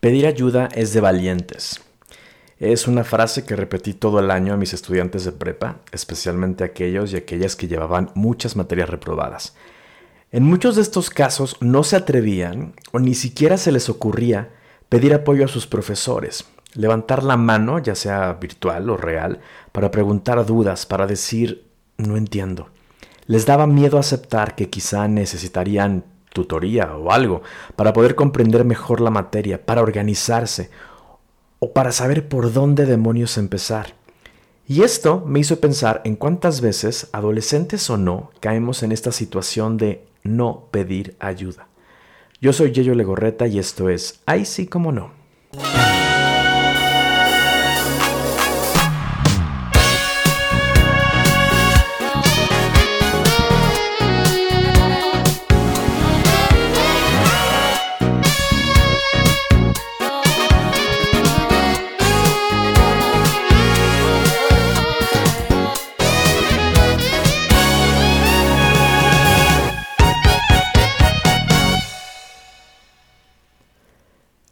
Pedir ayuda es de valientes. Es una frase que repetí todo el año a mis estudiantes de prepa, especialmente aquellos y aquellas que llevaban muchas materias reprobadas. En muchos de estos casos no se atrevían o ni siquiera se les ocurría pedir apoyo a sus profesores, levantar la mano, ya sea virtual o real, para preguntar dudas, para decir no entiendo. Les daba miedo aceptar que quizá necesitarían tutoría o algo para poder comprender mejor la materia, para organizarse o para saber por dónde demonios empezar. Y esto me hizo pensar en cuántas veces, adolescentes o no, caemos en esta situación de no pedir ayuda. Yo soy Yeyo Legorreta y esto es Ay sí como no.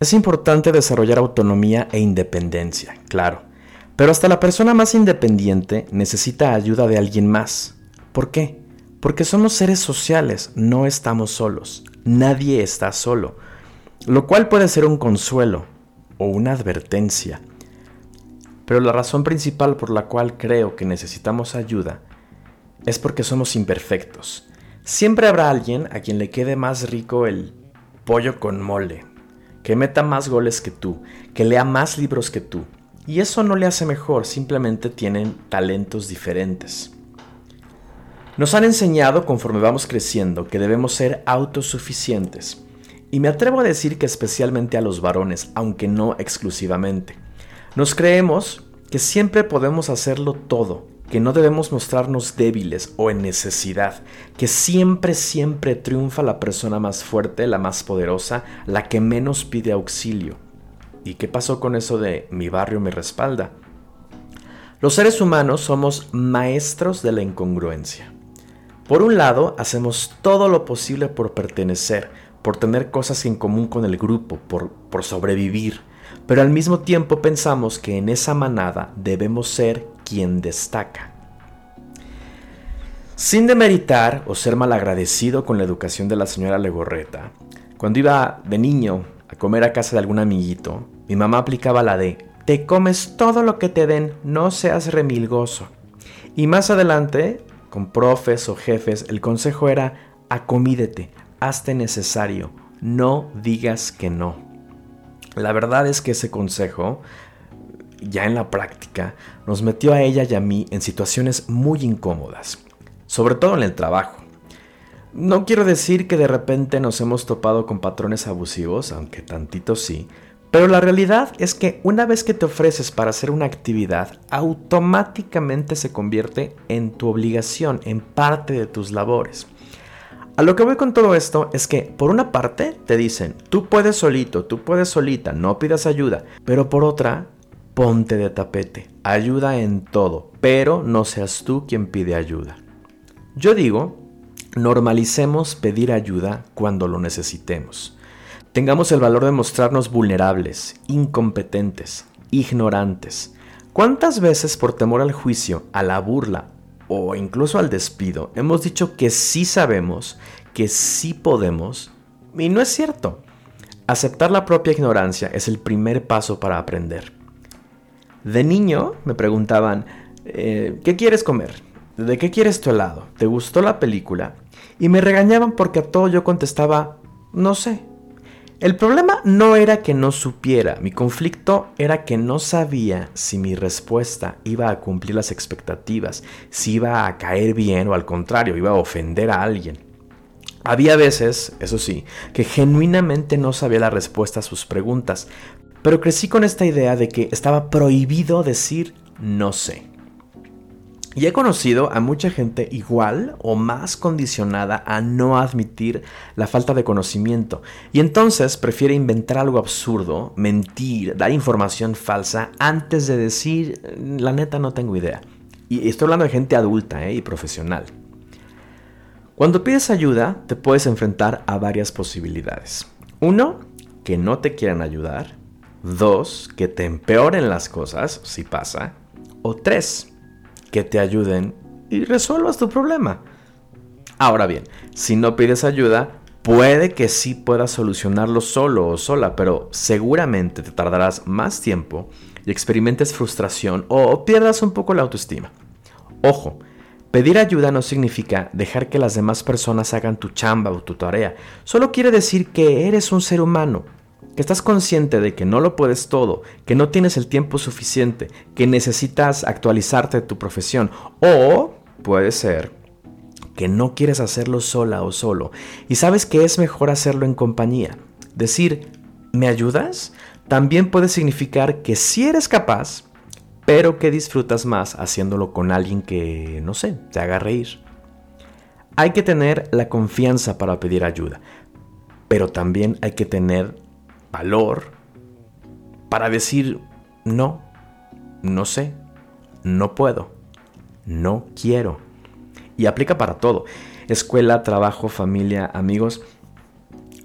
Es importante desarrollar autonomía e independencia, claro, pero hasta la persona más independiente necesita ayuda de alguien más. ¿Por qué? Porque somos seres sociales, no estamos solos, nadie está solo, lo cual puede ser un consuelo o una advertencia. Pero la razón principal por la cual creo que necesitamos ayuda es porque somos imperfectos. Siempre habrá alguien a quien le quede más rico el pollo con mole, que meta más goles que tú, que lea más libros que tú. Y eso no le hace mejor, simplemente tienen talentos diferentes. Nos han enseñado conforme vamos creciendo que debemos ser autosuficientes. Y me atrevo a decir que especialmente a los varones, aunque no exclusivamente. Nos creemos que siempre podemos hacerlo todo, que no debemos mostrarnos débiles o en necesidad, que siempre, siempre triunfa la persona más fuerte, la más poderosa, la que menos pide auxilio. ¿Y qué pasó con eso de mi barrio me respalda? Los seres humanos somos maestros de la incongruencia. Por un lado, hacemos todo lo posible por pertenecer, por tener cosas en común con el grupo, por, por sobrevivir, pero al mismo tiempo pensamos que en esa manada debemos ser quien destaca. Sin demeritar o ser malagradecido con la educación de la señora Legorreta, cuando iba de niño a comer a casa de algún amiguito, mi mamá aplicaba la de te comes todo lo que te den, no seas remilgoso. Y más adelante, con profes o jefes, el consejo era acomídete, hazte necesario, no digas que no. La verdad es que ese consejo ya en la práctica, nos metió a ella y a mí en situaciones muy incómodas, sobre todo en el trabajo. No quiero decir que de repente nos hemos topado con patrones abusivos, aunque tantito sí, pero la realidad es que una vez que te ofreces para hacer una actividad, automáticamente se convierte en tu obligación, en parte de tus labores. A lo que voy con todo esto es que, por una parte, te dicen, tú puedes solito, tú puedes solita, no pidas ayuda, pero por otra, ponte de tapete, ayuda en todo, pero no seas tú quien pide ayuda. Yo digo, normalicemos pedir ayuda cuando lo necesitemos. Tengamos el valor de mostrarnos vulnerables, incompetentes, ignorantes. ¿Cuántas veces por temor al juicio, a la burla o incluso al despido hemos dicho que sí sabemos, que sí podemos? Y no es cierto. Aceptar la propia ignorancia es el primer paso para aprender. De niño me preguntaban, eh, ¿qué quieres comer? ¿De qué quieres tu helado? ¿Te gustó la película? Y me regañaban porque a todo yo contestaba, no sé. El problema no era que no supiera, mi conflicto era que no sabía si mi respuesta iba a cumplir las expectativas, si iba a caer bien o al contrario, iba a ofender a alguien. Había veces, eso sí, que genuinamente no sabía la respuesta a sus preguntas, pero crecí con esta idea de que estaba prohibido decir no sé. Y he conocido a mucha gente igual o más condicionada a no admitir la falta de conocimiento y entonces prefiere inventar algo absurdo, mentir, dar información falsa antes de decir la neta no tengo idea. Y estoy hablando de gente adulta ¿eh? y profesional. Cuando pides ayuda te puedes enfrentar a varias posibilidades. Uno, que no te quieran ayudar Dos, que te empeoren las cosas, si pasa. O tres, que te ayuden y resuelvas tu problema. Ahora bien, si no pides ayuda, puede que sí puedas solucionarlo solo o sola, pero seguramente te tardarás más tiempo y experimentes frustración o pierdas un poco la autoestima. Ojo, pedir ayuda no significa dejar que las demás personas hagan tu chamba o tu tarea, solo quiere decir que eres un ser humano que estás consciente de que no lo puedes todo, que no tienes el tiempo suficiente, que necesitas actualizarte tu profesión o puede ser que no quieres hacerlo sola o solo y sabes que es mejor hacerlo en compañía. Decir, ¿me ayudas? También puede significar que sí eres capaz, pero que disfrutas más haciéndolo con alguien que, no sé, te haga reír. Hay que tener la confianza para pedir ayuda, pero también hay que tener valor para decir no, no sé, no puedo, no quiero. Y aplica para todo. Escuela, trabajo, familia, amigos.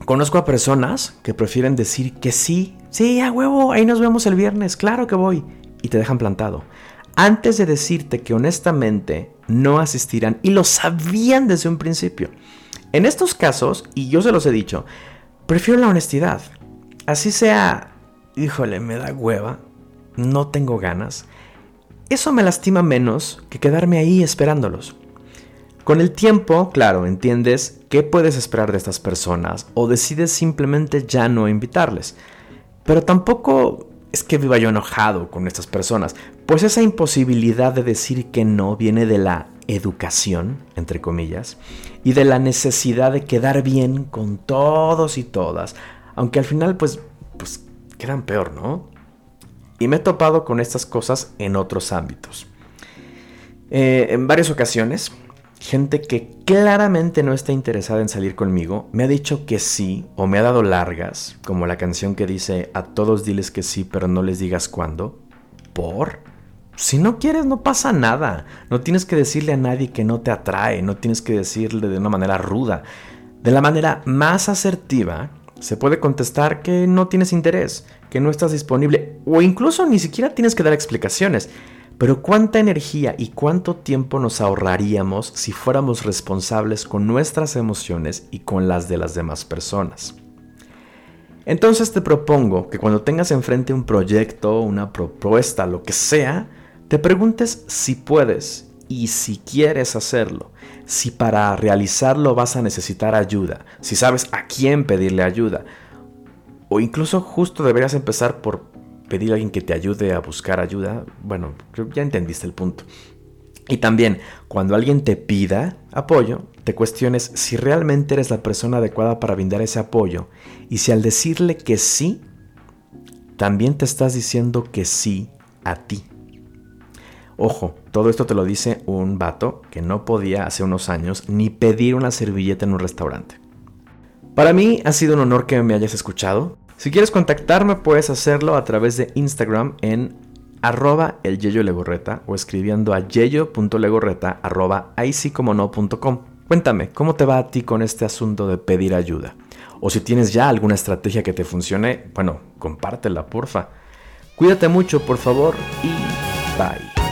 Conozco a personas que prefieren decir que sí, sí, a huevo, ahí nos vemos el viernes, claro que voy. Y te dejan plantado. Antes de decirte que honestamente no asistirán y lo sabían desde un principio. En estos casos, y yo se los he dicho, prefiero la honestidad así sea, híjole, me da hueva, no tengo ganas, eso me lastima menos que quedarme ahí esperándolos. Con el tiempo, claro, entiendes qué puedes esperar de estas personas o decides simplemente ya no invitarles. Pero tampoco es que viva yo enojado con estas personas, pues esa imposibilidad de decir que no viene de la educación, entre comillas, y de la necesidad de quedar bien con todos y todas, aunque al final, pues, pues quedan peor, ¿no? Y me he topado con estas cosas en otros ámbitos. Eh, en varias ocasiones, gente que claramente no está interesada en salir conmigo me ha dicho que sí o me ha dado largas, como la canción que dice a todos diles que sí, pero no les digas cuándo. ¿Por? Si no quieres, no pasa nada. No tienes que decirle a nadie que no te atrae, no tienes que decirle de una manera ruda. De la manera más asertiva se puede contestar que no tienes interés, que no estás disponible o incluso ni siquiera tienes que dar explicaciones. Pero cuánta energía y cuánto tiempo nos ahorraríamos si fuéramos responsables con nuestras emociones y con las de las demás personas. Entonces te propongo que cuando tengas enfrente un proyecto, una propuesta, lo que sea, te preguntes si puedes y si quieres hacerlo, si para realizarlo vas a necesitar ayuda, si sabes a quién pedirle ayuda, o incluso justo deberías empezar por pedir a alguien que te ayude a buscar ayuda, bueno, ya entendiste el punto. Y también, cuando alguien te pida apoyo, te cuestiones si realmente eres la persona adecuada para brindar ese apoyo y si al decirle que sí, también te estás diciendo que sí a ti. Ojo, todo esto te lo dice un vato que no podía hace unos años ni pedir una servilleta en un restaurante. Para mí ha sido un honor que me hayas escuchado. Si quieres contactarme puedes hacerlo a través de Instagram en arroba o escribiendo a yeyo.legorreta arroba no.com. Cuéntame, ¿cómo te va a ti con este asunto de pedir ayuda? O si tienes ya alguna estrategia que te funcione, bueno, compártela, porfa. Cuídate mucho, por favor, y bye.